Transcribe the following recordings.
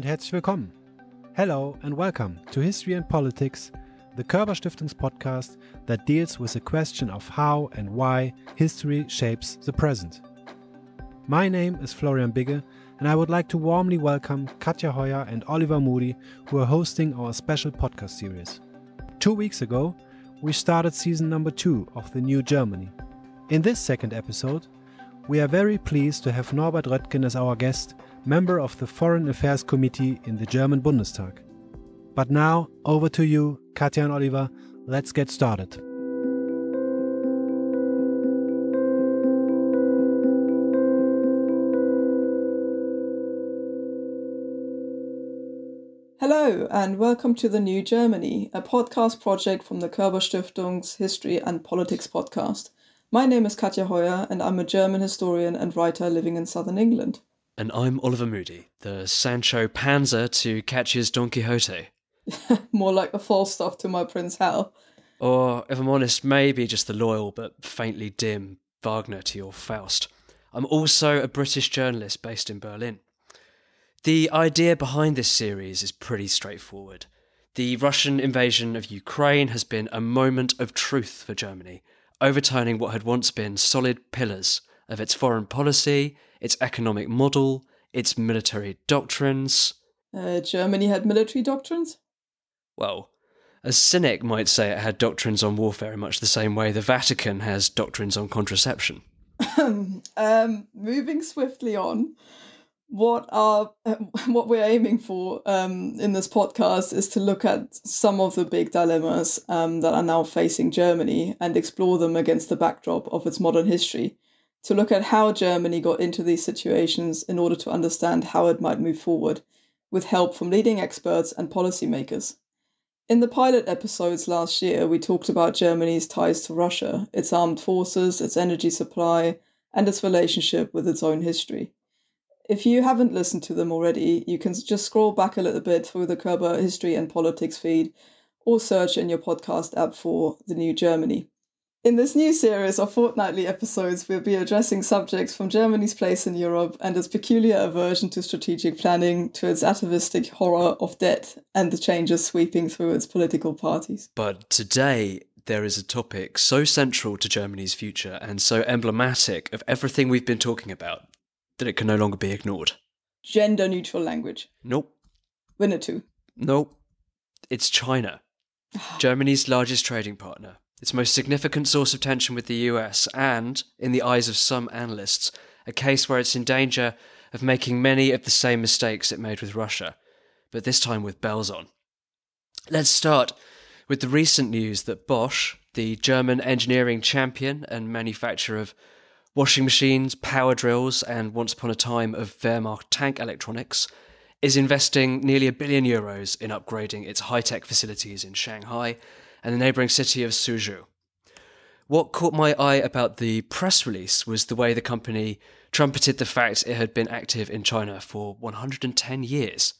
und herzlich willkommen. Hello and welcome to History and Politics, the Körber Stiftungs podcast that deals with the question of how and why history shapes the present. My name is Florian Bigge, and I would like to warmly welcome Katja Heuer and Oliver Moody, who are hosting our special podcast series. Two weeks ago, we started season number two of The New Germany. In this second episode, we are very pleased to have Norbert Röttgen as our guest, member of the Foreign Affairs Committee in the German Bundestag. But now, over to you, Katja and Oliver. Let's get started. Hello, and welcome to The New Germany, a podcast project from the Körber Stiftung's History and Politics podcast. My name is Katja Heuer, and I'm a German historian and writer living in southern England. And I'm Oliver Moody, the Sancho Panza to Katja's Don Quixote. More like the Falstaff to my Prince Hal. Or, if I'm honest, maybe just the loyal but faintly dim Wagner to your Faust. I'm also a British journalist based in Berlin. The idea behind this series is pretty straightforward. The Russian invasion of Ukraine has been a moment of truth for Germany, overturning what had once been solid pillars of its foreign policy, its economic model, its military doctrines. Uh, Germany had military doctrines? Well, a cynic might say it had doctrines on warfare in much the same way the Vatican has doctrines on contraception. um, moving swiftly on, what are what we're aiming for um, in this podcast is to look at some of the big dilemmas um, that are now facing Germany and explore them against the backdrop of its modern history. To look at how Germany got into these situations in order to understand how it might move forward, with help from leading experts and policymakers. In the pilot episodes last year, we talked about Germany's ties to Russia, its armed forces, its energy supply, and its relationship with its own history. If you haven't listened to them already, you can just scroll back a little bit through the Körber History and Politics feed or search in your podcast app for The New Germany. In this new series of fortnightly episodes, we'll be addressing subjects from Germany's place in Europe and its peculiar aversion to strategic planning to its atavistic horror of debt and the changes sweeping through its political parties. But today, there is a topic so central to Germany's future and so emblematic of everything we've been talking about that it can no longer be ignored. Gender neutral language. Nope. Winnetou. Nope. It's China, Germany's largest trading partner, its most significant source of tension with the US, and, in the eyes of some analysts, a case where it's in danger of making many of the same mistakes it made with Russia, but this time with bells on. Let's start with the recent news that Bosch, the German engineering champion and manufacturer of washing machines, power drills, and once upon a time of Wehrmacht tank electronics, is investing nearly a billion euros in upgrading its high tech facilities in Shanghai and the neighbouring city of Suzhou. What caught my eye about the press release was the way the company trumpeted the fact it had been active in China for 110 years.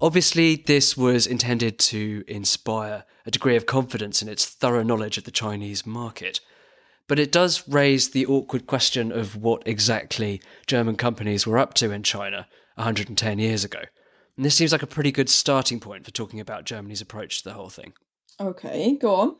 Obviously, this was intended to inspire a degree of confidence in its thorough knowledge of the Chinese market. But it does raise the awkward question of what exactly German companies were up to in China 110 years ago. And this seems like a pretty good starting point for talking about Germany's approach to the whole thing. Okay, go on.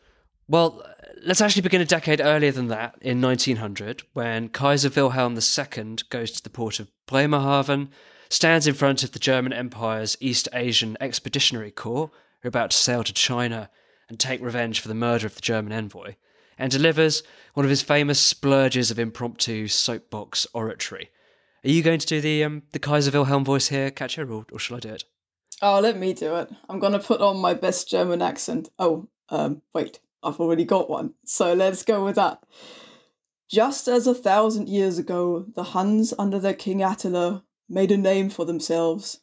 Well, let's actually begin a decade earlier than that, in 1900, when Kaiser Wilhelm II goes to the port of Bremerhaven, stands in front of the German Empire's East Asian Expeditionary Corps, who are about to sail to China and take revenge for the murder of the German envoy, and delivers one of his famous splurges of impromptu soapbox oratory. Are you going to do the um, the Kaiser Wilhelm voice here, Katja, or, or shall I do it? Oh, let me do it. I'm gonna put on my best German accent. Oh, um, wait, I've already got one. So let's go with that. Just as a thousand years ago, the Huns under their king Attila made a name for themselves,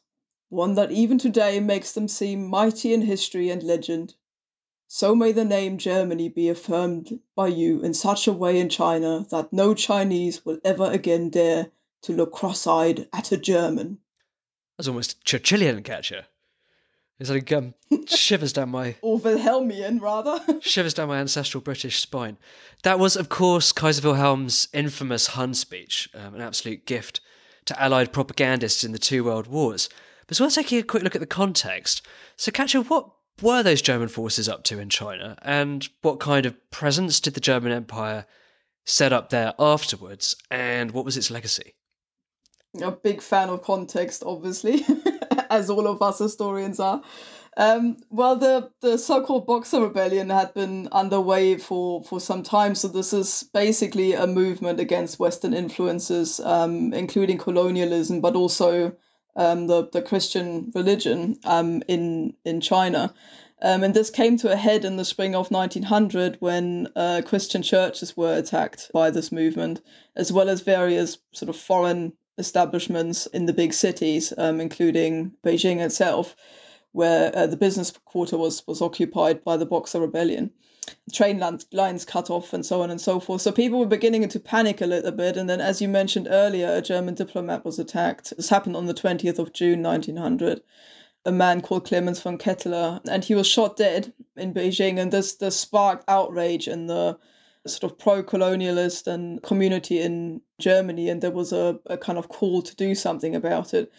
one that even today makes them seem mighty in history and legend. So may the name Germany be affirmed by you in such a way in China that no Chinese will ever again dare to look cross eyed at a German. That's almost Churchillian, Katja. It's like um, shivers down my or Wilhelmian rather. shivers down my ancestral British spine. That was, of course, Kaiser Wilhelm's infamous Hun speech, um, an absolute gift to Allied propagandists in the two world wars. But it's worth taking a quick look at the context. So, Katja, what were those German forces up to in China, and what kind of presence did the German Empire set up there afterwards, and what was its legacy? A big fan of context, obviously, as all of us historians are. Um, well, the, the so-called Boxer Rebellion had been underway for, for some time, so this is basically a movement against Western influences, um, including colonialism, but also um, the the Christian religion um, in in China. Um, and this came to a head in the spring of 1900 when uh, Christian churches were attacked by this movement, as well as various sort of foreign establishments in the big cities, um, including Beijing itself, where uh, the business quarter was, was occupied by the Boxer Rebellion train lines cut off and so on and so forth. So people were beginning to panic a little bit. And then, as you mentioned earlier, a German diplomat was attacked. This happened on the 20th of June, 1900. A man called Clemens von Ketteler, and he was shot dead in Beijing. And this, this sparked outrage in the sort of pro-colonialist and community in Germany, and there was a, a kind of call to do something about it.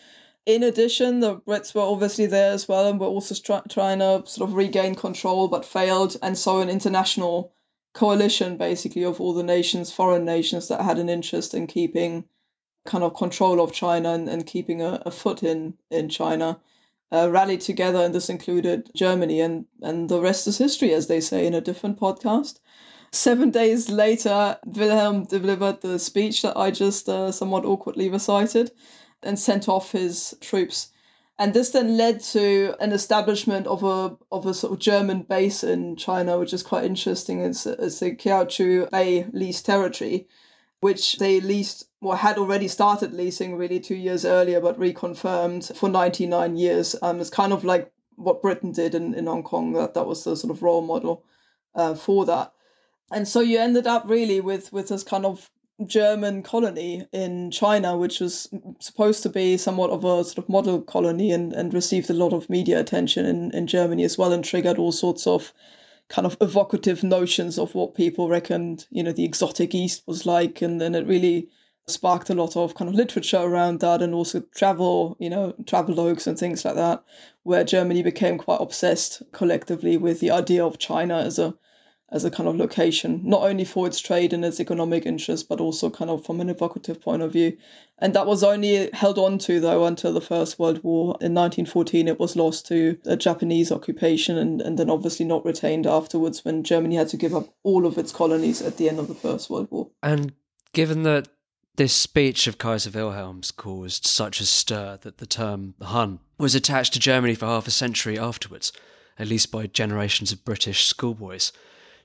In addition, the Brits were obviously there as well and were also try- trying to sort of regain control but failed. And so, an international coalition basically of all the nations, foreign nations that had an interest in keeping kind of control of China and, and keeping a, a foot in, in China. Uh, rallied together, and this included Germany, and, and the rest is history, as they say in a different podcast. Seven days later, Wilhelm delivered the speech that I just uh, somewhat awkwardly recited and sent off his troops. And this then led to an establishment of a of a sort of German base in China, which is quite interesting. It's, it's the Kiautschou Bay lease territory, which they leased or had already started leasing really two years earlier, but reconfirmed for 99 years. Um, it's kind of like what Britain did in, in Hong Kong. That that was the sort of role model uh, for that. And so you ended up really with with this kind of German colony in China, which was supposed to be somewhat of a sort of model colony and, and received a lot of media attention in, in Germany as well and triggered all sorts of kind of evocative notions of what people reckoned, you know, the exotic East was like. And then it really sparked a lot of kind of literature around that and also travel, you know, travelogues and things like that, where Germany became quite obsessed collectively with the idea of China as a as a kind of location, not only for its trade and its economic interests, but also kind of from an evocative point of view. And that was only held on to, though, until the First World War. In 1914, it was lost to a Japanese occupation and, and then obviously not retained afterwards when Germany had to give up all of its colonies at the end of the First World War. And given that this speech of Kaiser Wilhelm's caused such a stir that the term Hun was attached to Germany for half a century afterwards, at least by generations of British schoolboys.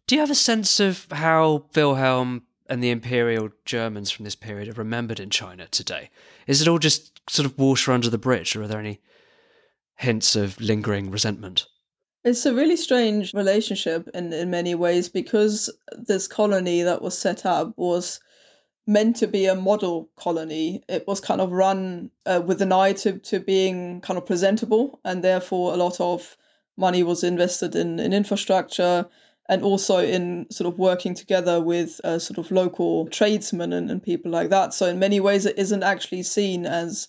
Do you have a sense of how Wilhelm and the Imperial Germans from this period are remembered in China today? Is it all just sort of water under the bridge, or are there any hints of lingering resentment? It's a really strange relationship in, in many ways because this colony that was set up was meant to be a model colony. It was kind of run uh, with an eye to, to being kind of presentable, and therefore a lot of money was invested in, in infrastructure and also in sort of working together with uh, sort of local tradesmen and, and people like that. So in many ways, it isn't actually seen as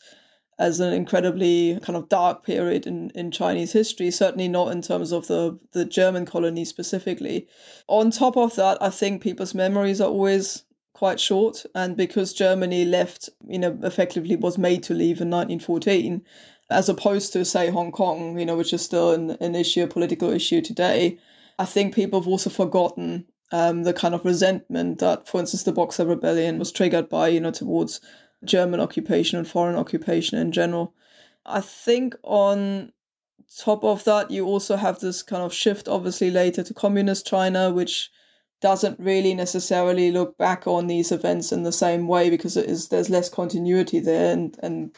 as an incredibly kind of dark period in, in Chinese history, certainly not in terms of the, the German colony specifically. On top of that, I think people's memories are always quite short. And because Germany left, you know, effectively was made to leave in 1914, as opposed to, say, Hong Kong, you know, which is still an, an issue, a political issue today, I think people have also forgotten um, the kind of resentment that, for instance, the Boxer Rebellion was triggered by, you know, towards German occupation and foreign occupation in general. I think on top of that, you also have this kind of shift, obviously, later to communist China, which doesn't really necessarily look back on these events in the same way because it is there's less continuity there and and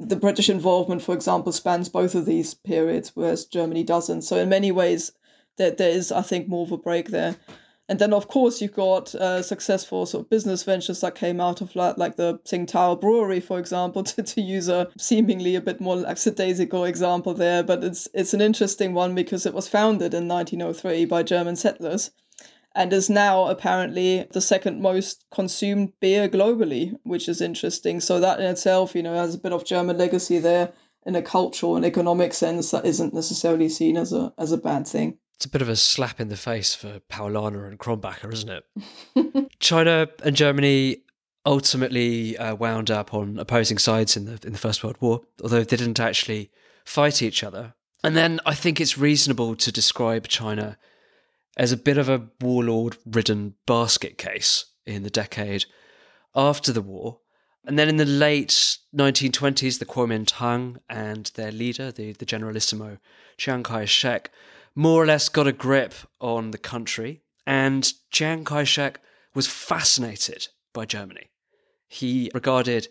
the British involvement, for example, spans both of these periods, whereas Germany doesn't. So in many ways, there, there is, I think, more of a break there. And then, of course, you've got uh, successful sort of business ventures that came out of that, like the Tsingtao Brewery, for example, to, to use a seemingly a bit more lackadaisical example there. But it's it's an interesting one because it was founded in 1903 by German settlers and is now apparently the second most consumed beer globally, which is interesting. So that in itself, you know, has a bit of German legacy there in a cultural and economic sense that isn't necessarily seen as a as a bad thing. It's a bit of a slap in the face for Paulaner and Krombacher, isn't it? China and Germany ultimately uh, wound up on opposing sides in the in the First World War, although they didn't actually fight each other. And then I think it's reasonable to describe China as a bit of a warlord-ridden basket case in the decade after the war. And then in the late 1920s, the Kuomintang and their leader, the, the Generalissimo Chiang Kai shek, more or less got a grip on the country. And Chiang Kai shek was fascinated by Germany. He regarded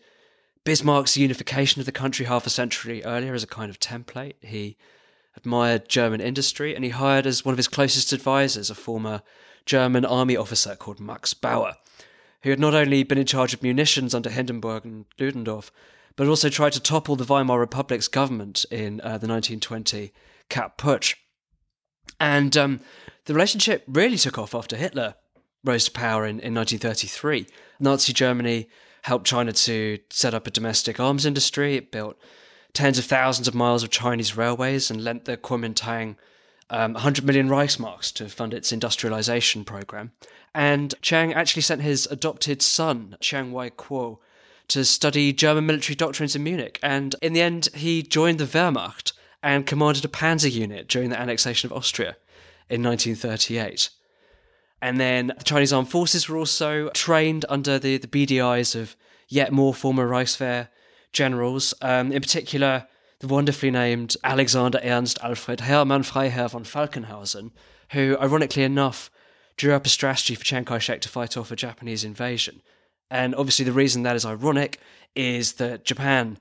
Bismarck's unification of the country half a century earlier as a kind of template. He admired German industry and he hired as one of his closest advisors a former German army officer called Max Bauer, who had not only been in charge of munitions under Hindenburg and Ludendorff, but also tried to topple the Weimar Republic's government in uh, the 1920 Kapp Putsch. And um, the relationship really took off after Hitler rose to power in, in 1933. Nazi Germany helped China to set up a domestic arms industry. It built tens of thousands of miles of Chinese railways and lent the Kuomintang um, 100 million Reichsmarks to fund its industrialization program. And Chiang actually sent his adopted son, Chiang Wei Kuo, to study German military doctrines in Munich. And in the end, he joined the Wehrmacht and commanded a panzer unit during the annexation of Austria in 1938. And then the Chinese armed forces were also trained under the, the eyes of yet more former Reichswehr generals, um, in particular the wonderfully named Alexander Ernst Alfred Hermann Freiherr von Falkenhausen, who, ironically enough, drew up a strategy for Chiang Kai shek to fight off a Japanese invasion. And obviously, the reason that is ironic is that Japan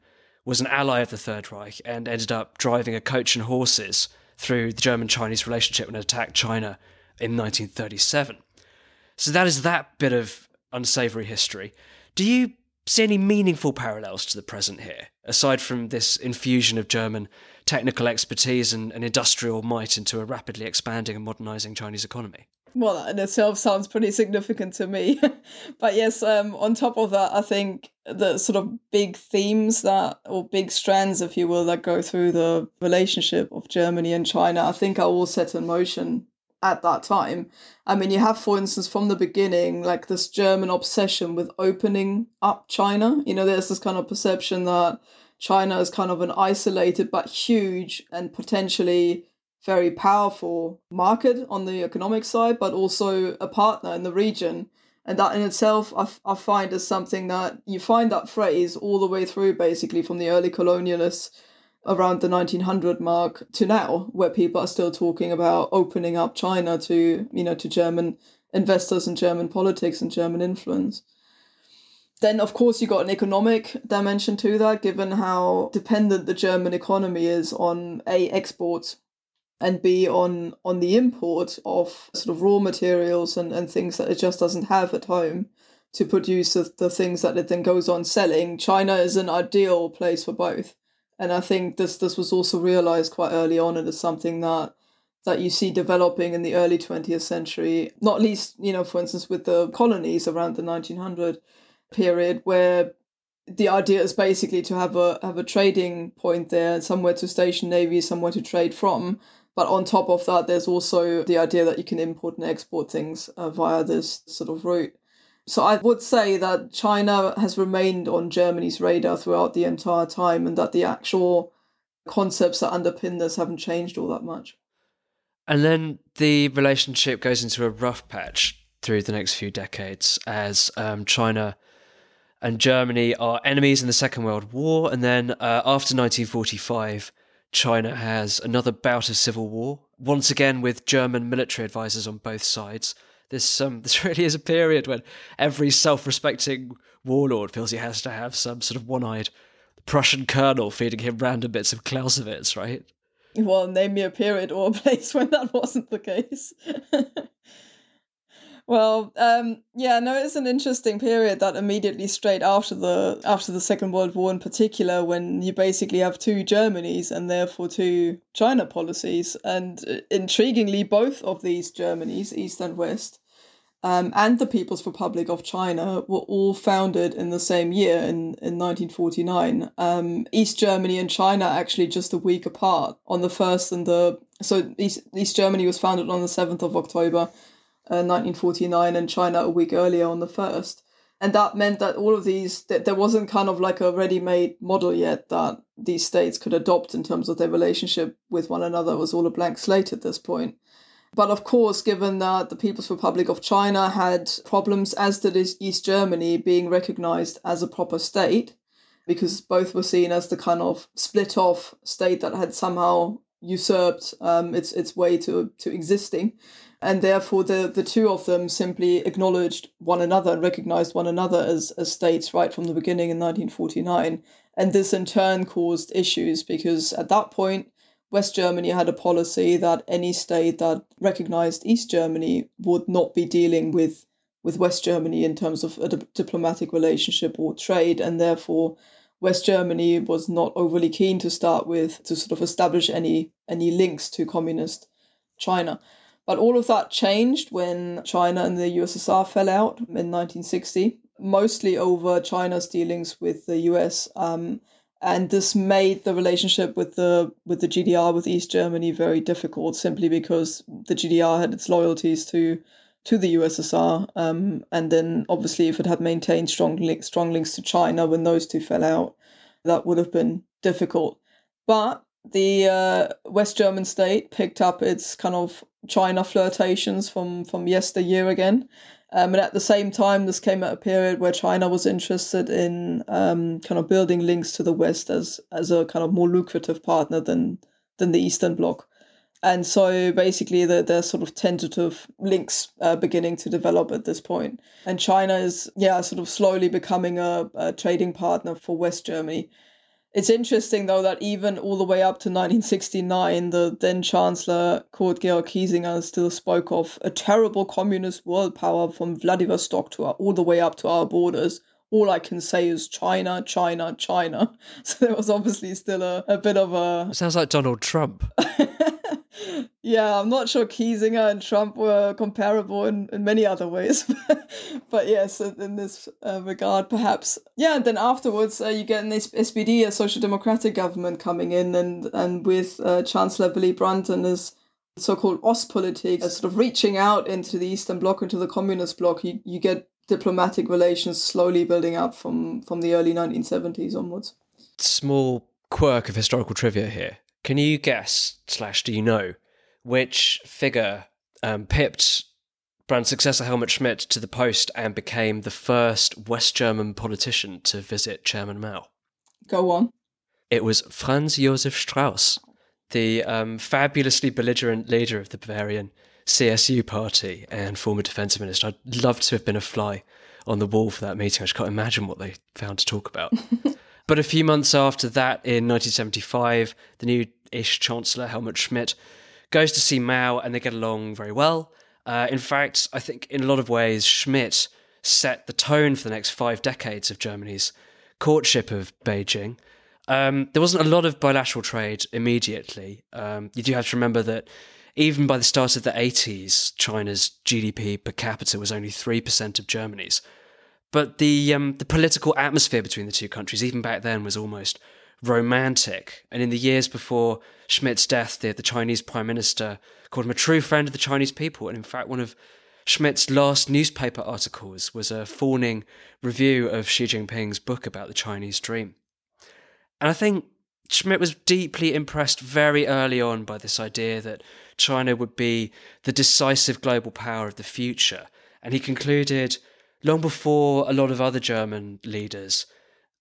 was an ally of the Third Reich and ended up driving a coach and horses through the German Chinese relationship and attacked China in 1937. So that is that bit of unsavory history. Do you see any meaningful parallels to the present here, aside from this infusion of German technical expertise and, and industrial might into a rapidly expanding and modernizing Chinese economy? Well, that in itself sounds pretty significant to me. but yes, um, on top of that, I think the sort of big themes that, or big strands, if you will, that go through the relationship of Germany and China, I think are all set in motion at that time. I mean, you have, for instance, from the beginning, like this German obsession with opening up China. You know, there's this kind of perception that China is kind of an isolated but huge and potentially very powerful market on the economic side, but also a partner in the region. And that in itself, I, f- I find is something that you find that phrase all the way through, basically, from the early colonialists around the 1900 mark to now where people are still talking about opening up china to you know to german investors and german politics and german influence then of course you got an economic dimension to that given how dependent the german economy is on a exports and b on on the import of sort of raw materials and, and things that it just doesn't have at home to produce the, the things that it then goes on selling china is an ideal place for both and I think this this was also realized quite early on, and it's something that that you see developing in the early 20th century, not least, you know, for instance, with the colonies around the 1900 period, where the idea is basically to have a have a trading point there, somewhere to station navy, somewhere to trade from. But on top of that, there's also the idea that you can import and export things uh, via this sort of route. So I would say that China has remained on Germany's radar throughout the entire time and that the actual concepts that underpin this haven't changed all that much. And then the relationship goes into a rough patch through the next few decades as um, China and Germany are enemies in the Second World War. And then uh, after 1945, China has another bout of civil war, once again with German military advisors on both sides this um this really is a period when every self-respecting warlord feels he has to have some sort of one-eyed Prussian colonel feeding him random bits of Clausewitz, right? Well, name me a period or a place when that wasn't the case. well, um, yeah, no, it's an interesting period that immediately straight after the after the Second World War, in particular, when you basically have two Germanys and therefore two China policies, and uh, intriguingly, both of these Germanys, East and West, um, and the People's Republic of China were all founded in the same year in, in 1949. Um, East Germany and China actually just a week apart on the first and the so East, East Germany was founded on the 7th of October uh, 1949 and China a week earlier on the first. And that meant that all of these, that there wasn't kind of like a ready made model yet that these states could adopt in terms of their relationship with one another. It was all a blank slate at this point. But of course, given that the People's Republic of China had problems, as did East Germany, being recognized as a proper state, because both were seen as the kind of split off state that had somehow usurped um, its its way to to existing, and therefore the the two of them simply acknowledged one another and recognized one another as as states right from the beginning in 1949, and this in turn caused issues because at that point West Germany had a policy that any state that recognized East Germany would not be dealing with with West Germany in terms of a di- diplomatic relationship or trade, and therefore West Germany was not overly keen to start with to sort of establish any any links to communist China. But all of that changed when China and the USSR fell out in 1960, mostly over China's dealings with the US. Um, and this made the relationship with the with the GDR with East Germany very difficult simply because the GDR had its loyalties to to the USSR um, and then obviously if it had maintained strong links strong links to China when those two fell out that would have been difficult but the uh, West German state picked up its kind of China flirtations from from yesteryear again um, and at the same time, this came at a period where China was interested in um, kind of building links to the West as as a kind of more lucrative partner than than the Eastern Bloc. And so basically, the, there's sort of tentative links uh, beginning to develop at this point. And China is, yeah, sort of slowly becoming a, a trading partner for West Germany. It's interesting, though, that even all the way up to 1969, the then Chancellor Kurt Georg Kiesinger still spoke of a terrible communist world power from Vladivostok to our, all the way up to our borders. All I can say is China, China, China. So there was obviously still a, a bit of a. Sounds like Donald Trump. yeah, I'm not sure Kiesinger and Trump were comparable in, in many other ways. but yes, in this uh, regard, perhaps. Yeah, and then afterwards, uh, you get an SPD, a social democratic government coming in, and, and with uh, Chancellor Willy Brandt and his so-called Ostpolitik, uh, sort of reaching out into the Eastern Bloc, into the Communist Bloc, you, you get diplomatic relations slowly building up from, from the early 1970s onwards. Small quirk of historical trivia here. Can you guess, slash, do you know, which figure um, pipped Brandt's successor Helmut Schmidt to the post and became the first West German politician to visit Chairman Mao? Go on. It was Franz Josef Strauss, the um, fabulously belligerent leader of the Bavarian CSU party and former defense minister. I'd love to have been a fly on the wall for that meeting. I just can't imagine what they found to talk about. but a few months after that, in 1975, the new ish Chancellor Helmut Schmidt goes to see Mao and they get along very well. Uh, in fact, I think in a lot of ways, Schmidt set the tone for the next five decades of Germany's courtship of Beijing. Um, there wasn't a lot of bilateral trade immediately. Um, you do have to remember that even by the start of the 80s, China's GDP per capita was only 3% of Germany's. But the, um, the political atmosphere between the two countries, even back then, was almost romantic. And in the years before Schmidt's death, the, the Chinese prime minister called him a true friend of the Chinese people. And in fact, one of Schmidt's last newspaper articles was a fawning review of Xi Jinping's book about the Chinese dream. And I think Schmidt was deeply impressed very early on by this idea that China would be the decisive global power of the future. And he concluded, long before a lot of other German leaders,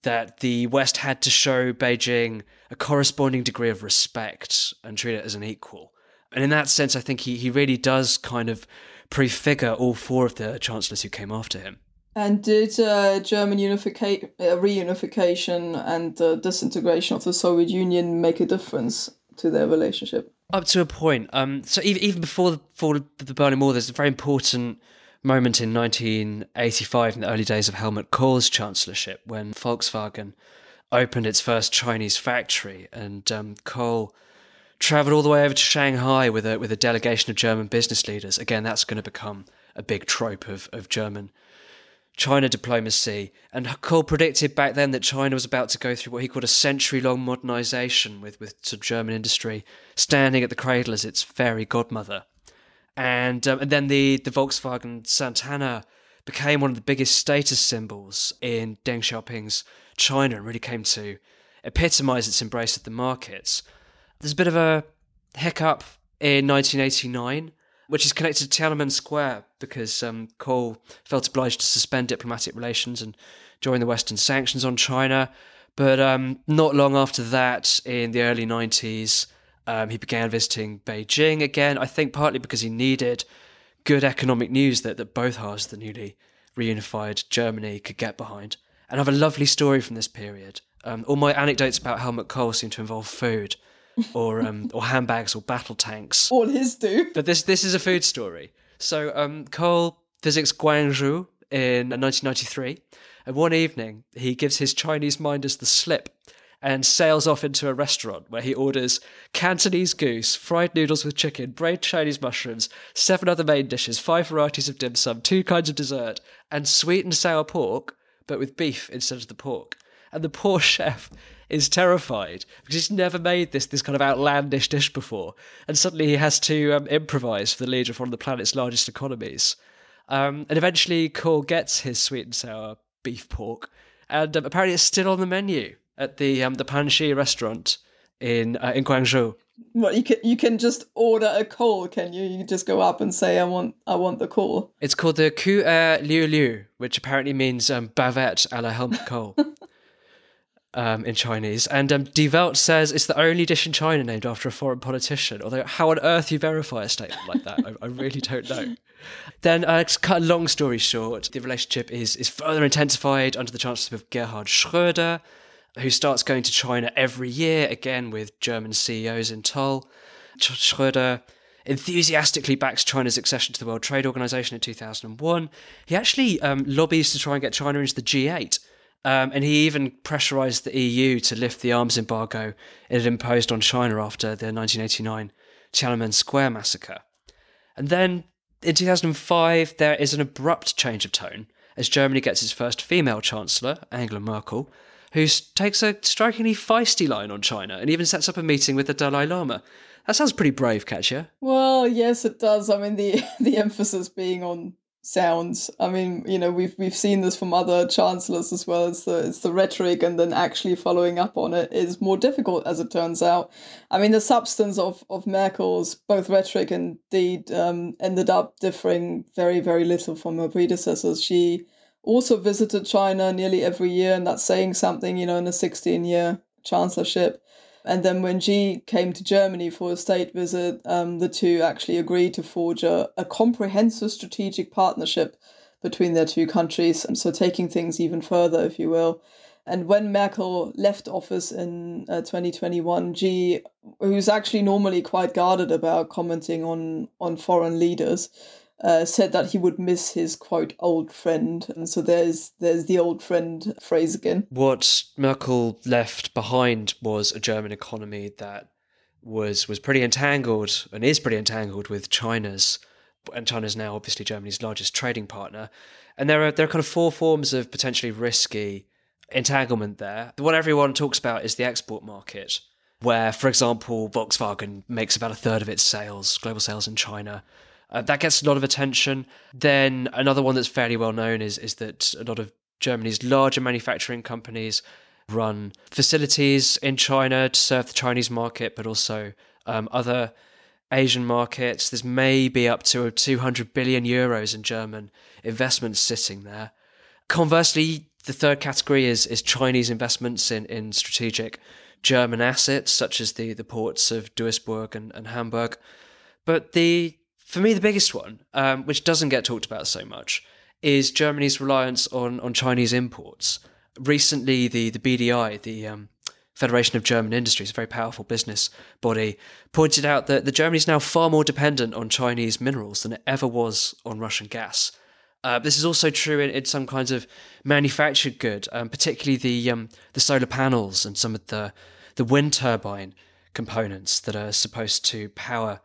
that the West had to show Beijing a corresponding degree of respect and treat it as an equal. And in that sense, I think he, he really does kind of prefigure all four of the chancellors who came after him. And did uh, German unification, uh, reunification and the disintegration of the Soviet Union make a difference to their relationship? Up to a point. Um, so even, even before the fall of the Berlin Wall, there's a very important moment in 1985 in the early days of Helmut Kohl's chancellorship when Volkswagen opened its first Chinese factory and um, Kohl traveled all the way over to Shanghai with a with a delegation of German business leaders. Again, that's going to become a big trope of, of German China diplomacy. And Kohl predicted back then that China was about to go through what he called a century long modernization with, with sort of German industry standing at the cradle as its fairy godmother. And, um, and then the, the Volkswagen Santana became one of the biggest status symbols in Deng Xiaoping's China and really came to epitomize its embrace of the markets. There's a bit of a hiccup in 1989 which is connected to Tiananmen Square because um, Kohl felt obliged to suspend diplomatic relations and join the Western sanctions on China. But um, not long after that, in the early 90s, um, he began visiting Beijing again, I think partly because he needed good economic news that, that both halves of the newly reunified Germany could get behind. And I have a lovely story from this period. Um, all my anecdotes about Helmut Kohl seem to involve food or um, or handbags or battle tanks. All his do. But this this is a food story. So um, Kohl visits Guangzhou in 1993, and one evening he gives his Chinese minders the slip and sails off into a restaurant where he orders Cantonese goose, fried noodles with chicken, braised Chinese mushrooms, seven other main dishes, five varieties of dim sum, two kinds of dessert, and sweet and sour pork, but with beef instead of the pork. And the poor chef is terrified because he's never made this this kind of outlandish dish before, and suddenly he has to um, improvise for the leader of one of the planet's largest economies. Um, and eventually, Kohl gets his sweet and sour beef pork, and um, apparently it's still on the menu at the um, the Panxi restaurant in uh, in Guangzhou. Well, you can you can just order a Kohl, can you? You just go up and say, "I want I want the Kohl." It's called the Ku Er Liu Liu, which apparently means um, bavette a la Helmut Kohl. um, in Chinese. And um, Die Welt says it's the only dish in China named after a foreign politician. Although, how on earth you verify a statement like that, I, I really don't know. Then, uh, to cut a long story short, the relationship is is further intensified under the chancellorship of Gerhard Schröder, who starts going to China every year, again with German CEOs in tow. Schröder enthusiastically backs China's accession to the World Trade Organization in 2001. He actually um, lobbies to try and get China into the G8 um, and he even pressurized the EU to lift the arms embargo it had imposed on China after the 1989 Tiananmen Square massacre. And then in 2005, there is an abrupt change of tone as Germany gets its first female chancellor, Angela Merkel, who takes a strikingly feisty line on China and even sets up a meeting with the Dalai Lama. That sounds pretty brave, Katja. Well, yes, it does. I mean, the the emphasis being on sounds. I mean, you know, we've we've seen this from other chancellors as well. It's the it's the rhetoric and then actually following up on it is more difficult as it turns out. I mean, the substance of of Merkel's both rhetoric and deed um, ended up differing very very little from her predecessors. She also visited China nearly every year, and that's saying something, you know, in a 16 year chancellorship. And then when Xi came to Germany for a state visit, um, the two actually agreed to forge a, a comprehensive strategic partnership between their two countries. And so taking things even further, if you will. And when Merkel left office in uh, 2021, Xi, who's actually normally quite guarded about commenting on, on foreign leaders, uh, said that he would miss his quote old friend, and so there's there's the old friend phrase again. What Merkel left behind was a German economy that was was pretty entangled and is pretty entangled with China's, and China's now obviously Germany's largest trading partner, and there are there are kind of four forms of potentially risky entanglement there. The one everyone talks about is the export market. Where, for example, Volkswagen makes about a third of its sales, global sales in China, uh, that gets a lot of attention. Then another one that's fairly well known is is that a lot of Germany's larger manufacturing companies run facilities in China to serve the Chinese market, but also um, other Asian markets. There's maybe up to 200 billion euros in German investments sitting there. Conversely, the third category is is Chinese investments in, in strategic German assets, such as the, the ports of Duisburg and, and Hamburg. But the for me, the biggest one, um, which doesn't get talked about so much, is Germany's reliance on, on Chinese imports. Recently, the, the BDI, the um, Federation of German Industries, a very powerful business body, pointed out that Germany is now far more dependent on Chinese minerals than it ever was on Russian gas. Uh, this is also true in, in, some kinds of manufactured good, um, particularly the um, the solar panels and some of the the wind turbine components that are supposed to power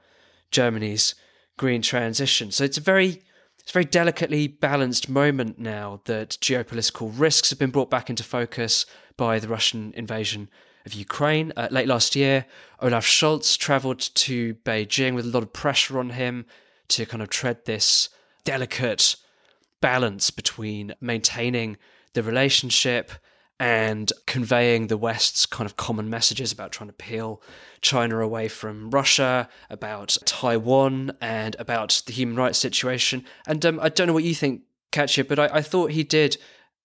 Germany's green transition. So it's a very it's a very delicately balanced moment now that geopolitical risks have been brought back into focus by the Russian invasion of Ukraine. Uh, late last year, Olaf Scholz travelled to Beijing with a lot of pressure on him to kind of tread this delicate balance between maintaining the relationship and conveying the West's kind of common messages about trying to peel China away from Russia, about Taiwan, and about the human rights situation. And um, I don't know what you think, Katja, but I, I thought he did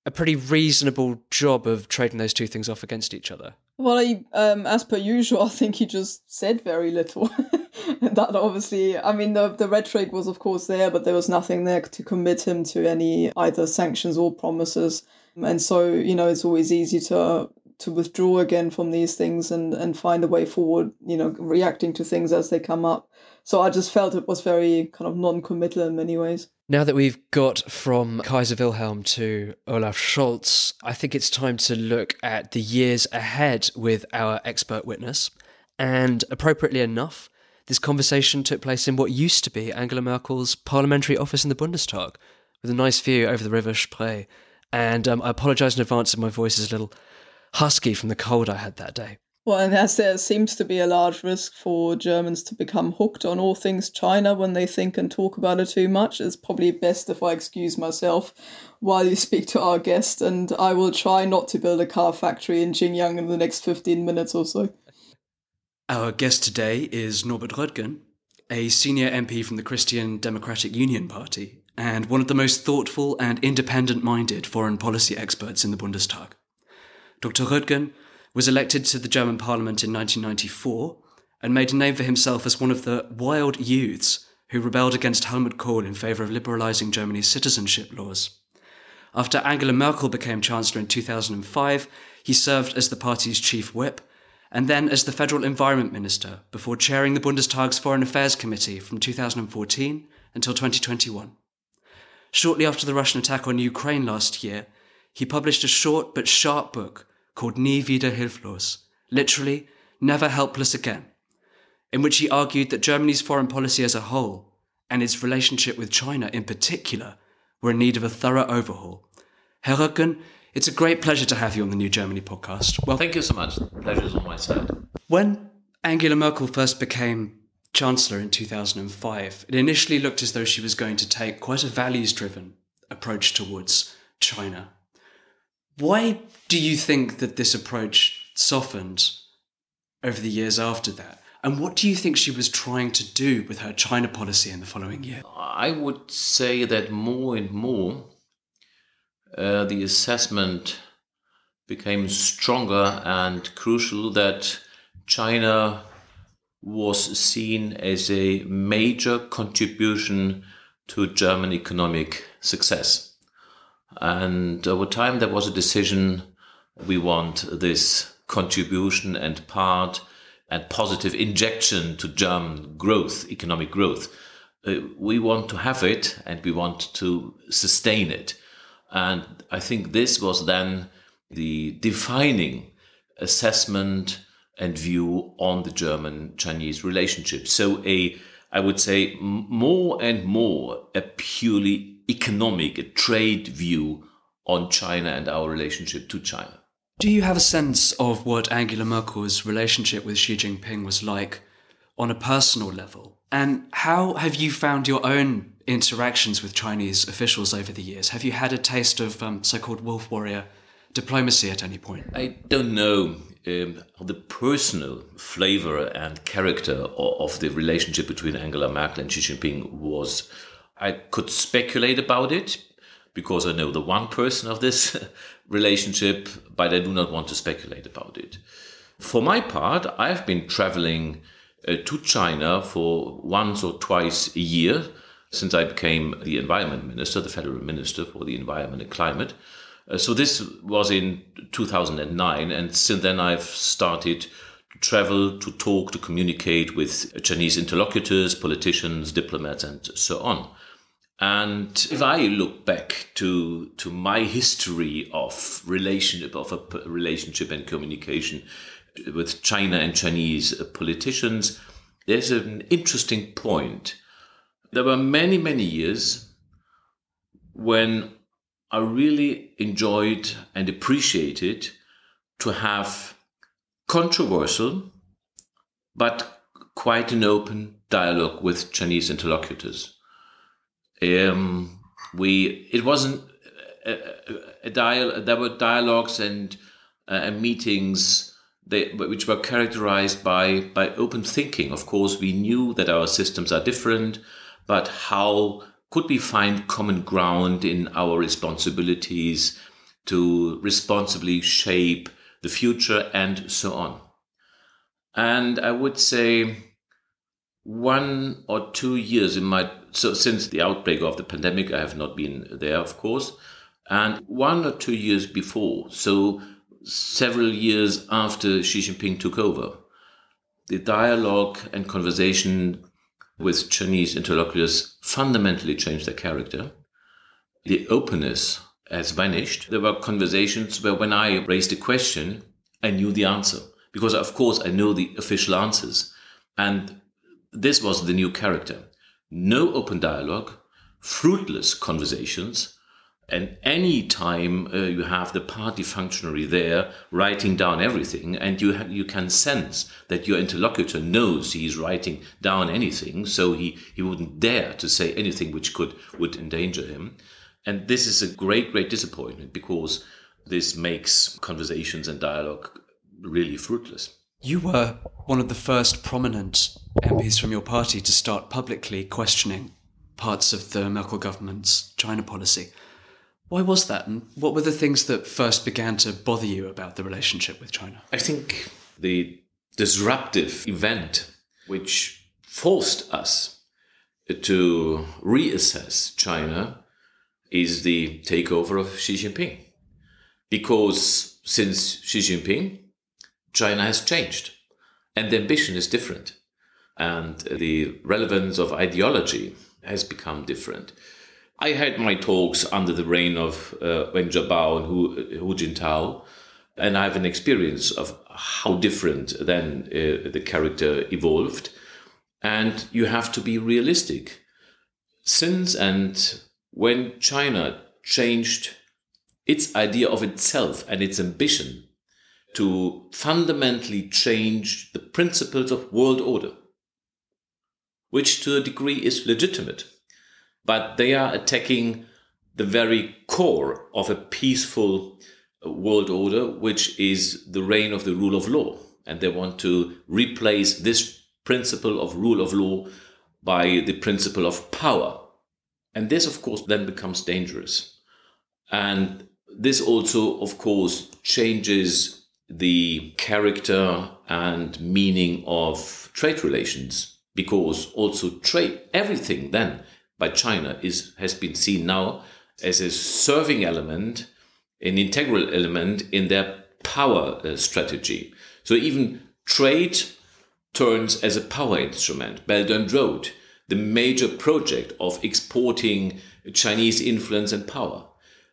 a pretty reasonable job of trading those two things off against each other. Well, I, um, as per usual, I think he just said very little. that obviously, I mean, the the rhetoric was of course there, but there was nothing there to commit him to any either sanctions or promises. And so, you know, it's always easy to to withdraw again from these things and and find a way forward. You know, reacting to things as they come up. So I just felt it was very kind of non-committal in many ways. Now that we've got from Kaiser Wilhelm to Olaf Scholz, I think it's time to look at the years ahead with our expert witness. And appropriately enough, this conversation took place in what used to be Angela Merkel's parliamentary office in the Bundestag, with a nice view over the River Spree. And um, I apologise in advance if my voice is a little husky from the cold I had that day. Well, and as there seems to be a large risk for Germans to become hooked on all things China when they think and talk about it too much, it's probably best if I excuse myself while you speak to our guest, and I will try not to build a car factory in Xinjiang in the next 15 minutes or so. Our guest today is Norbert Röttgen, a senior MP from the Christian Democratic Union Party, and one of the most thoughtful and independent minded foreign policy experts in the Bundestag. Dr. Röttgen was elected to the German parliament in 1994 and made a name for himself as one of the wild youths who rebelled against Helmut Kohl in favour of liberalising Germany's citizenship laws. After Angela Merkel became Chancellor in 2005, he served as the party's chief whip and then as the Federal Environment Minister before chairing the Bundestag's Foreign Affairs Committee from 2014 until 2021. Shortly after the Russian attack on Ukraine last year, he published a short but sharp book called Nie wieder hilflos, literally, never helpless again, in which he argued that Germany's foreign policy as a whole, and its relationship with China in particular, were in need of a thorough overhaul. Herr Röttgen, it's a great pleasure to have you on the New Germany podcast. Well, thank you so much. The pleasure is on my side. When Angela Merkel first became Chancellor in 2005, it initially looked as though she was going to take quite a values driven approach towards China. Why do you think that this approach softened over the years after that? And what do you think she was trying to do with her China policy in the following year? I would say that more and more uh, the assessment became stronger and crucial that China was seen as a major contribution to German economic success. And over time, there was a decision we want this contribution and part and positive injection to German growth, economic growth. Uh, we want to have it and we want to sustain it. And I think this was then the defining assessment and view on the German Chinese relationship. So a, I would say more and more a purely economic, a trade view on China and our relationship to China. Do you have a sense of what Angela Merkel's relationship with Xi Jinping was like on a personal level? And how have you found your own interactions with Chinese officials over the years? Have you had a taste of um, so called wolf warrior diplomacy at any point? I don't know um, the personal flavor and character of, of the relationship between Angela Merkel and Xi Jinping was I could speculate about it because I know the one person of this relationship, but I do not want to speculate about it. For my part, I've been traveling uh, to China for once or twice a year since I became the environment minister, the federal minister for the environment and climate. Uh, so this was in 2009, and since then I've started to travel, to talk, to communicate with Chinese interlocutors, politicians, diplomats, and so on. And if I look back to to my history of relationship of a relationship and communication with China and Chinese uh, politicians, there's an interesting point. There were many many years when I really enjoyed and appreciated to have controversial but quite an open dialogue with Chinese interlocutors. Um, we it wasn't a, a, dial. There were dialogues and uh, meetings they, which were characterized by by open thinking. Of course, we knew that our systems are different, but how could we find common ground in our responsibilities to responsibly shape the future and so on? And I would say one or two years in my so since the outbreak of the pandemic, I have not been there, of course, and one or two years before, so several years after Xi Jinping took over, the dialogue and conversation with Chinese interlocutors fundamentally changed their character. The openness has vanished. There were conversations where when I raised a question, I knew the answer because of course I know the official answers. And this was the new character. No open dialogue, fruitless conversations, and any time uh, you have the party functionary there writing down everything, and you you can sense that your interlocutor knows he's writing down anything, so he, he wouldn't dare to say anything which could would endanger him. And this is a great, great disappointment because this makes conversations and dialogue really fruitless. You were one of the first prominent MPs from your party to start publicly questioning parts of the Merkel government's China policy. Why was that, and what were the things that first began to bother you about the relationship with China? I think the disruptive event which forced us to reassess China is the takeover of Xi Jinping. Because since Xi Jinping, China has changed and the ambition is different and the relevance of ideology has become different. I had my talks under the reign of uh, Wen Jiabao and Hu, Hu Jintao, and I have an experience of how different then uh, the character evolved. And you have to be realistic. Since and when China changed its idea of itself and its ambition to fundamentally change the principles of world order, which to a degree is legitimate, but they are attacking the very core of a peaceful uh, world order, which is the reign of the rule of law. And they want to replace this principle of rule of law by the principle of power. And this, of course, then becomes dangerous. And this also, of course, changes the character and meaning of trade relations because also trade everything then by China is has been seen now as a serving element an integral element in their power uh, strategy. So even trade turns as a power instrument. Belt and Road the major project of exporting Chinese influence and power.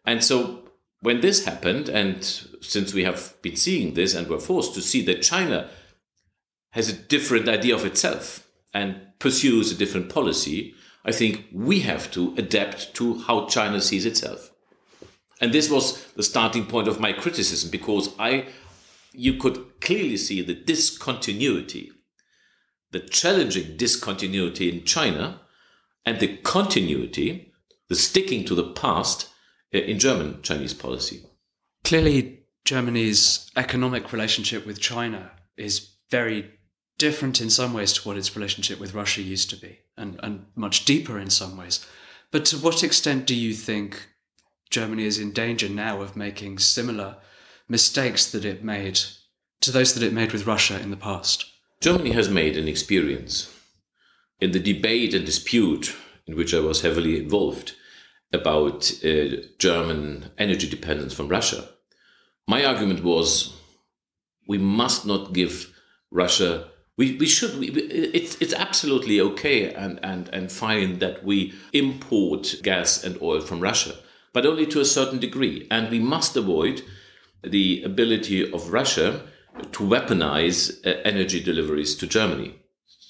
And so when this happened, and since we have been seeing this and were forced to see that China has a different idea of itself and pursues a different policy, I think we have to adapt to how China sees itself. And this was the starting point of my criticism because I you could clearly see the discontinuity, the challenging discontinuity in China and the continuity, the sticking to the past eh, in German Chinese policy. Clearly, Germany's economic relationship with China is very different in some ways to what its relationship with Russia used to be, and, and much deeper in some ways. But to what extent do you think Germany is in danger now of making similar mistakes that it made to those that it made with Russia in the past? Germany has made an experience in the debate and dispute in which I was heavily involved about uh, German energy dependence from Russia. My argument was we must not give Russia. We, we should. We, it's it's absolutely okay and, and, and fine that we import gas and oil from Russia, but only to a certain degree. And we must avoid the ability of Russia to weaponize uh, energy deliveries to Germany.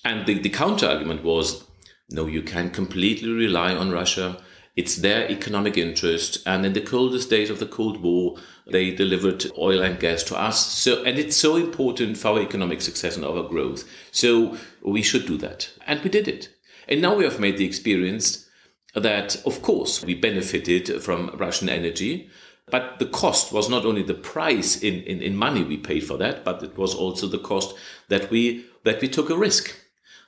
And the, the counter argument was no, you can completely rely on Russia It's their economic interest. And in the coldest days of the Cold War, they delivered oil and gas to us. So, and it's so important for our economic success and our growth. So we should do that. And we did it. And now we have made the experience that, of course, we benefited from Russian energy. But the cost was not only the price in, in, in money we paid for that, but it was also the cost that we that we took a risk,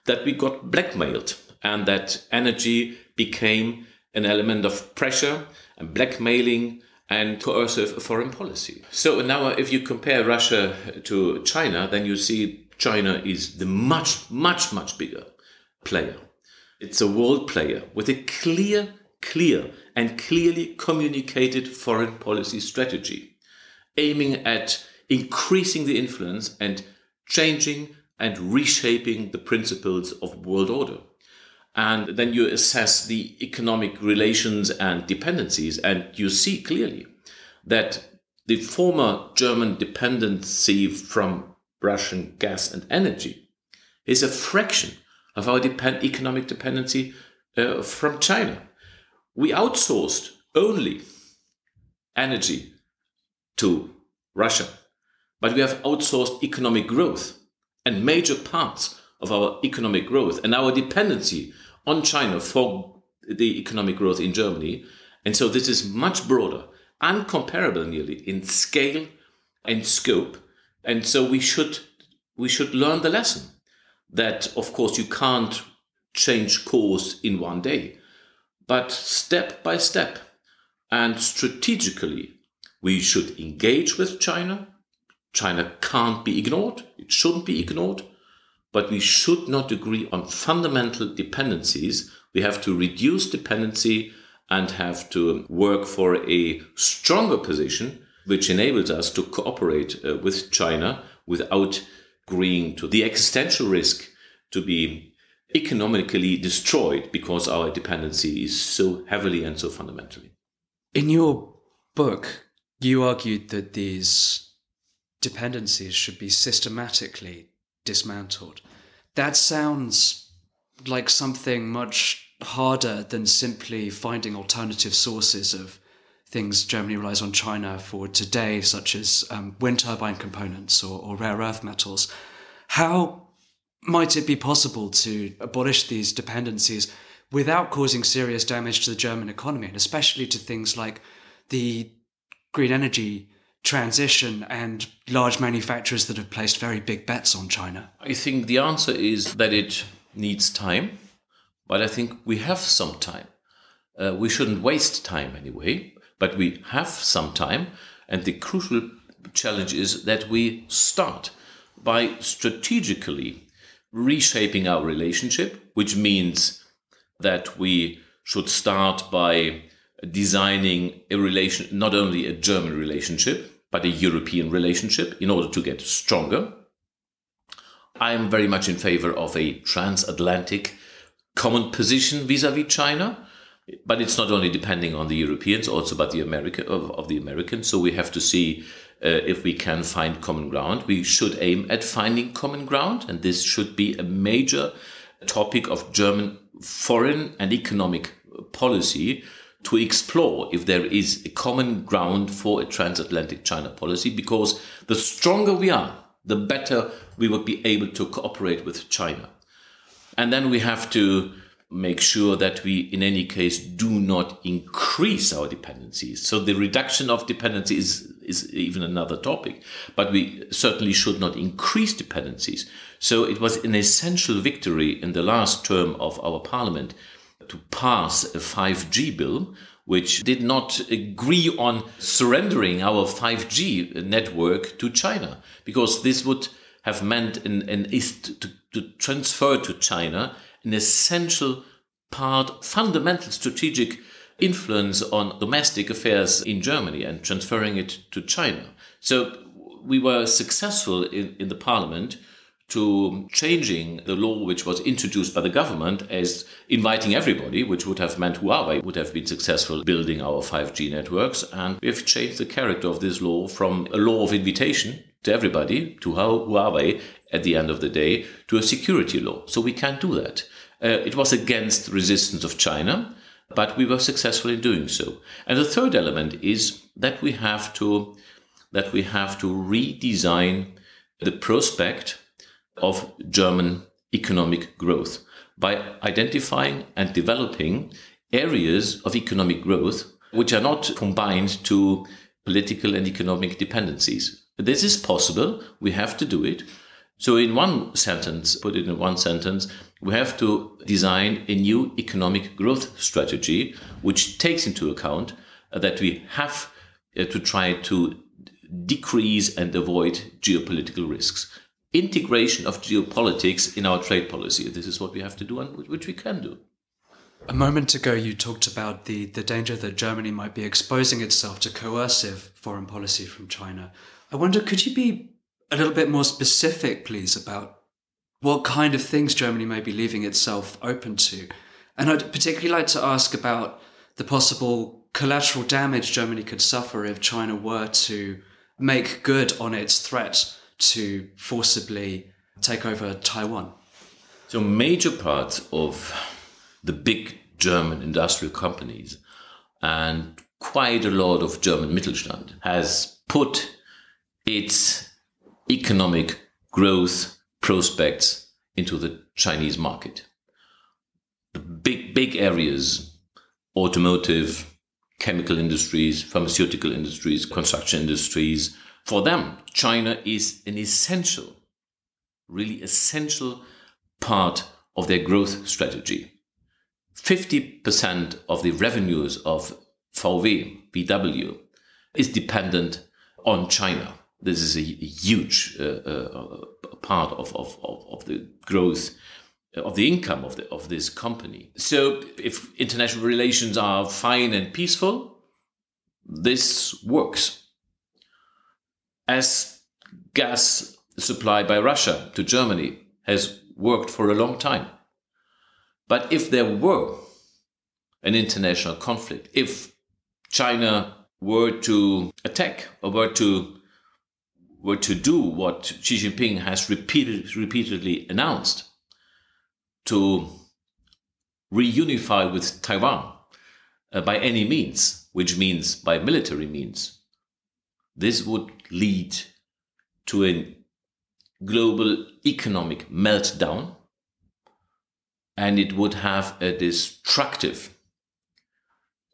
that we got blackmailed, and that energy became an element of pressure and blackmailing and coercive foreign policy. So now, uh, if you compare Russia uh, to China, then you see China is the much, much, much bigger player. It's a world player with a clear, clear, and clearly communicated foreign policy strategy, aiming at increasing the influence and changing and reshaping the principles of world order and then you assess the economic relations and dependencies, and you see clearly that the former German dependency from Russian gas and energy is a fraction of our depend- economic dependency uh, from China. We outsourced only energy to Russia, but we have outsourced economic growth and major parts of our economic growth and our dependency on China for the economic growth in Germany. And so this is much broader, uncomparable nearly in scale and scope. And so we should we should learn the lesson that of course you can't change course in one day, but step by step and strategically we should engage with China. China can't be ignored. It shouldn't be ignored but we should not agree on fundamental dependencies. We have to reduce dependency and have to work for a stronger position, which enables us to cooperate uh, with China without agreeing to the existential risk to be economically destroyed because our dependency is so heavily and so fundamentally. In your book, you argued that these dependencies should be systematically dismantled. That sounds like something much harder than simply finding alternative sources of things Germany relies on China for today, such as um, wind turbine components or, or rare earth metals. How might it be possible to abolish these dependencies without causing serious damage to the German economy, and especially to things like the green energy transition and large manufacturers that have placed very big bets on China? I think the answer is that it needs time, but I think we have some time. Uh, we shouldn't waste time anyway, but we have some time. And the crucial challenge is that we start by strategically reshaping our relationship, which means that we should start by designing a relation, not only a German relationship, but a European relationship in order to get stronger. I am very much in favor of a transatlantic common position vis-a-vis China, but it's not only depending on the Europeans, also about the America of, of the Americans. So we have to see uh, if we can find common ground. We should aim at finding common ground, and this should be a major topic of German foreign and economic policy to explore if there is a common ground for a transatlantic China policy, because the stronger we are, the better we would be able to cooperate with China. And then we have to make sure that we, in any case, do not increase our dependencies. So the reduction of dependency is, is even another topic, but we certainly should not increase dependencies. So it was an essential victory in the last term of our parliament to pass a 5G bill, which did not agree on surrendering our 5G network to China, because this would have meant an, an to, to transfer to China an essential part, fundamental strategic influence on domestic affairs in Germany and transferring it to China. So we were successful in, in the parliament to changing the law which was introduced by the government as inviting everybody, which would have meant Huawei would have been successful building our 5G networks. And we've changed the character of this law from a law of invitation to everybody, to how Huawei at the end of the day, to a security law. So we can't do that. Uh, it was against resistance of China. but we were successful in doing so. And the third element is that we have to that we have to redesign the prospect of German economic growth by identifying and developing areas of economic growth which are not combined to political and economic dependencies. This is possible. We have to do it. So in one sentence, put it in one sentence, we have to design a new economic growth strategy, which takes into account that we have uh, to try to decrease and avoid geopolitical risks. Integration of geopolitics in our trade policy. This is what we have to do and which we can do. A moment ago, you talked about the, the danger that Germany might be exposing itself to coercive foreign policy from China. I wonder, could you be a little bit more specific, please, about what kind of things Germany may be leaving itself open to? And I'd particularly like to ask about the possible collateral damage Germany could suffer if China were to make good on its threat to forcibly take over Taiwan. So, major parts of the big German industrial companies and quite a lot of German Mittelstand has put its economic growth prospects into the Chinese market. The big, big areas, automotive, chemical industries, pharmaceutical industries, construction industries, for them, China is an essential, really essential part of their growth strategy. 50% of the revenues of VW, VW, is dependent on China. This is a, huge uh, uh, part of, of, of the growth of the income of, the, of this company. So if international relations are fine and peaceful, this works. As gas supplied by Russia to Germany has worked for a long time. But if there were an international conflict, if China were to attack or were to were to do what Xi Jinping has repeated, repeatedly announced to reunify with Taiwan uh, by any means, which means by military means, this would lead to a global economic meltdown and it would have a destructive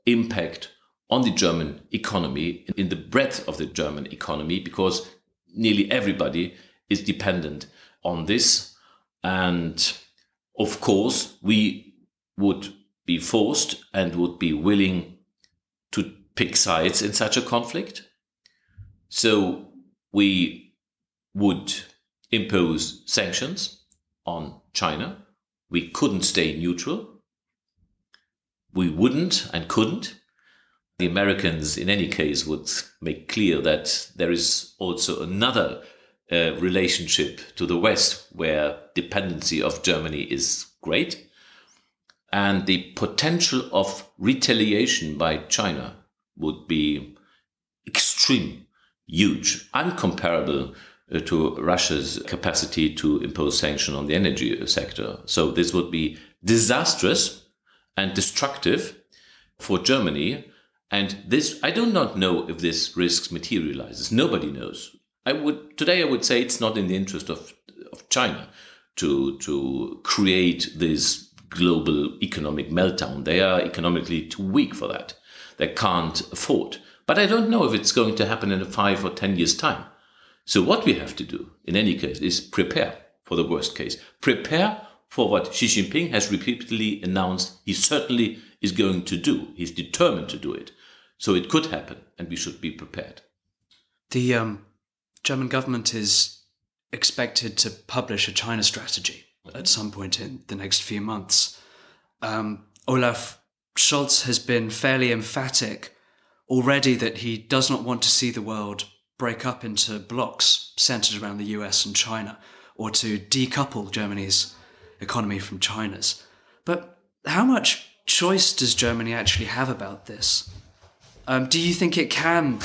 impact on the German economy, in the breadth of the German economy, because nearly everybody is dependent on this. And of course, we would be forced and would be willing to pick sides in such a conflict. So we would impose sanctions on China we couldn't stay neutral. We wouldn't and couldn't. The Americans, in any case, would make clear that there is also another uh, relationship to the West where dependency of Germany is great. And the potential of retaliation by China would be extreme, huge, uncomparable uh, to Russia's capacity to impose sanctions on the energy sector. So this would be disastrous and destructive for Germany. And this, I do not know if this risk materializes. Nobody knows. I would today I would say it's not in the interest of of China to to create this global economic meltdown. They are economically too weak for that. They can't afford. But I don't know if it's going to happen in a five or ten years time. So what we have to do, in any case, is prepare for the worst case. Prepare for what Xi Jinping has repeatedly announced he certainly is going to do. He's determined to do it. So it could happen, and we should be prepared. The um, German government is expected to publish a China strategy at some point in the next few months. Um, Olaf Scholz has been fairly emphatic already that he does not want to see the world break up into blocks centered around the US and China, or to decouple Germany's economy from China's. But how much choice does Germany actually have about this? Um, do you think it can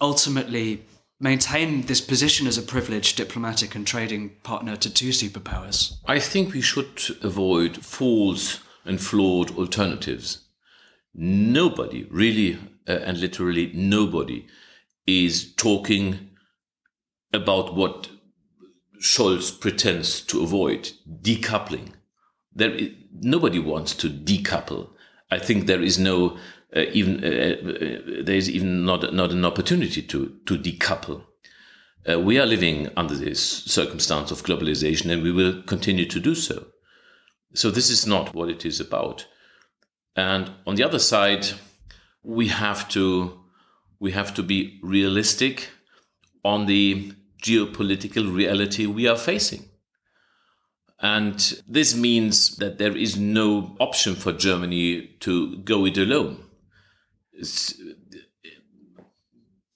ultimately maintain this position as a privileged diplomatic and trading partner to two superpowers? I think we should avoid false and flawed alternatives. nobody, really uh, and literally nobody, is talking about what Scholz pretends to avoid decoupling. There, is, nobody wants to decouple. I think there is no uh, even uh, uh, there is even not not an opportunity to to decouple. Uh, we are living under this circumstance of globalization, and we will continue to do so. So this is not what it is about. And on the other side, we have to we have to be realistic on the geopolitical reality we are facing. And this means that there is no option for Germany to go it alone. It's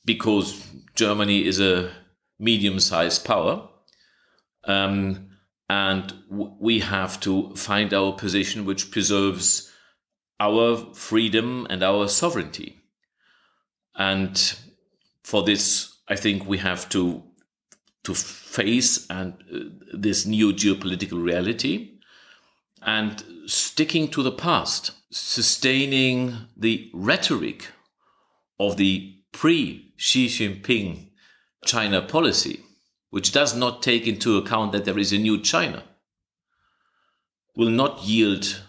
because Germany is a medium sized power. Um, and we have to find our position which preserves our freedom and our sovereignty. And for this, I think we have to to face and uh, this new geopolitical reality and sticking to the past, sustaining the rhetoric of the pre Xi Jinping China policy, which does not take into account that there is a new China, will not yield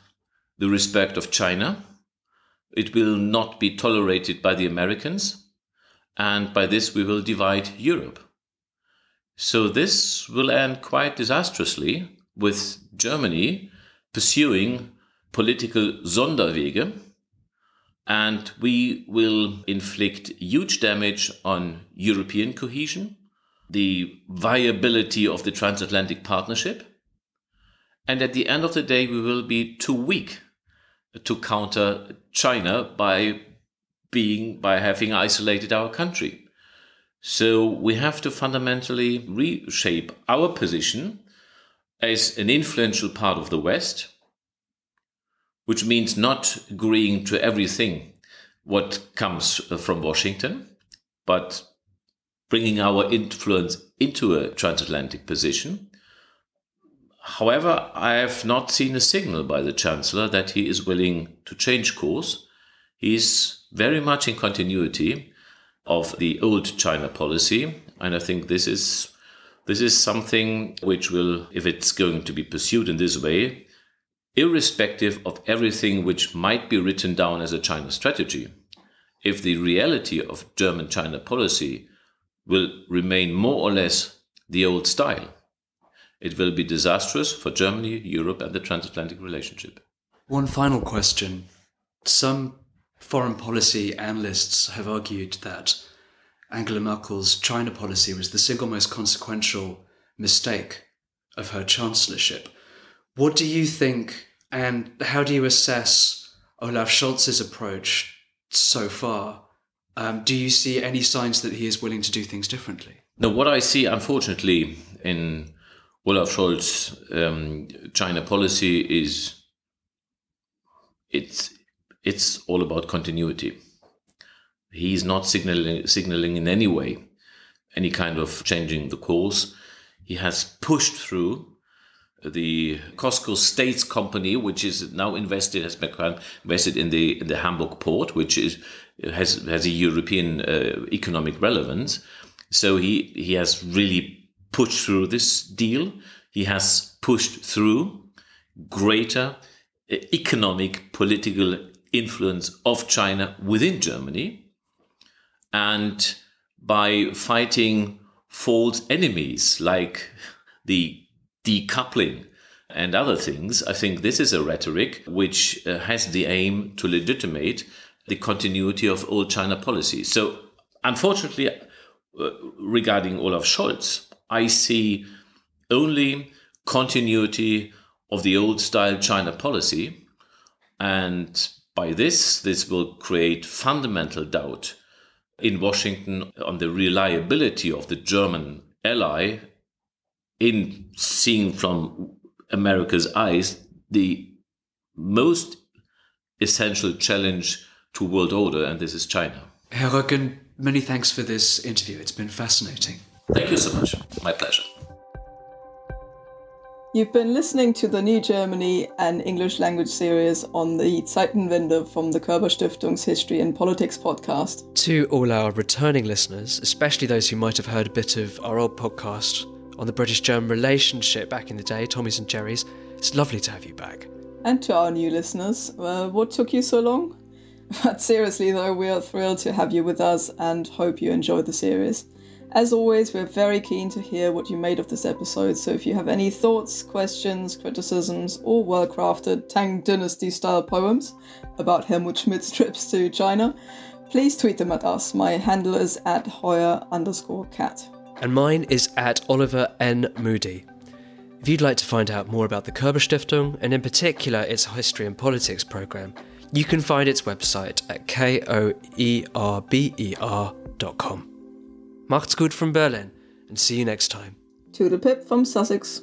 the respect of China. It will not be tolerated by the Americans. And by this, we will divide Europe. So this will end quite disastrously with Germany pursuing political Sonderwege and we will inflict huge damage on European cohesion, the viability of the transatlantic partnership, and at the end of the day, we will be too weak to counter China by being by having isolated our country. So we have to fundamentally reshape our position as an influential part of the West, which means not agreeing to everything what comes from Washington, but bringing our influence into a transatlantic position. However, I have not seen a signal by the Chancellor that he is willing to change course. He is very much in continuity of the old China policy. And I think this is this is something which will, if it's going to be pursued in this way, irrespective of everything which might be written down as a China strategy, if the reality of German China policy will remain more or less the old style, it will be disastrous for Germany, Europe, and the transatlantic relationship. One final question. Some foreign policy analysts have argued that Angela Merkel's China policy was the single most consequential mistake of her chancellorship. What do you think, and how do you assess Olaf Scholz's approach so far? Um, do you see any signs that he is willing to do things differently? No, what I see, unfortunately, in Olaf Scholz um, China policy is it's it's all about continuity. He's not signaling, signaling in any way any kind of changing the course. He has pushed through the COSCO States Company, which is now invested, has become invested in the in the Hamburg port, which is has has a European uh, economic relevance. So he he has really pushed through this deal. He has pushed through greater economic political influence of China within Germany and by fighting false enemies like the decoupling and other things, I think this is a rhetoric which uh, has the aim to legitimate the continuity of old China policy. So, unfortunately, uh, regarding Olaf Scholz, I see only continuity of the old style China policy and by this, this will create fundamental doubt in Washington on the reliability of the German ally in seeing from America's eyes the most essential challenge to world order, and this is China. Herr Röttgen, many thanks for this interview. It's been fascinating. Thank you so much. My pleasure. You've been listening to the New Germany and English language series on the Zeitenwende from the Körber Stiftung's History and Politics podcast. To all our returning listeners, especially those who might have heard a bit of our old podcast on the British German relationship back in the day, Tommy's and Jerry's, it's lovely to have you back. And to our new listeners, uh, what took you so long? But seriously, though, we are thrilled to have you with us and hope you enjoy the series. As always, we're very keen to hear what you made of this episode, so if you have any thoughts, questions, criticisms, or well crafted Tang Dynasty style poems about Helmut Schmidt's trips to China, please tweet them at us. My handle is at Hoyer underscore cat. And mine is at Oliver N. Moody. If you'd like to find out more about the Körber Stiftung, and in particular its history and politics programme, you can find its website at koerber.com. Macht's gut from Berlin, and see you next time. To the pip from Sussex.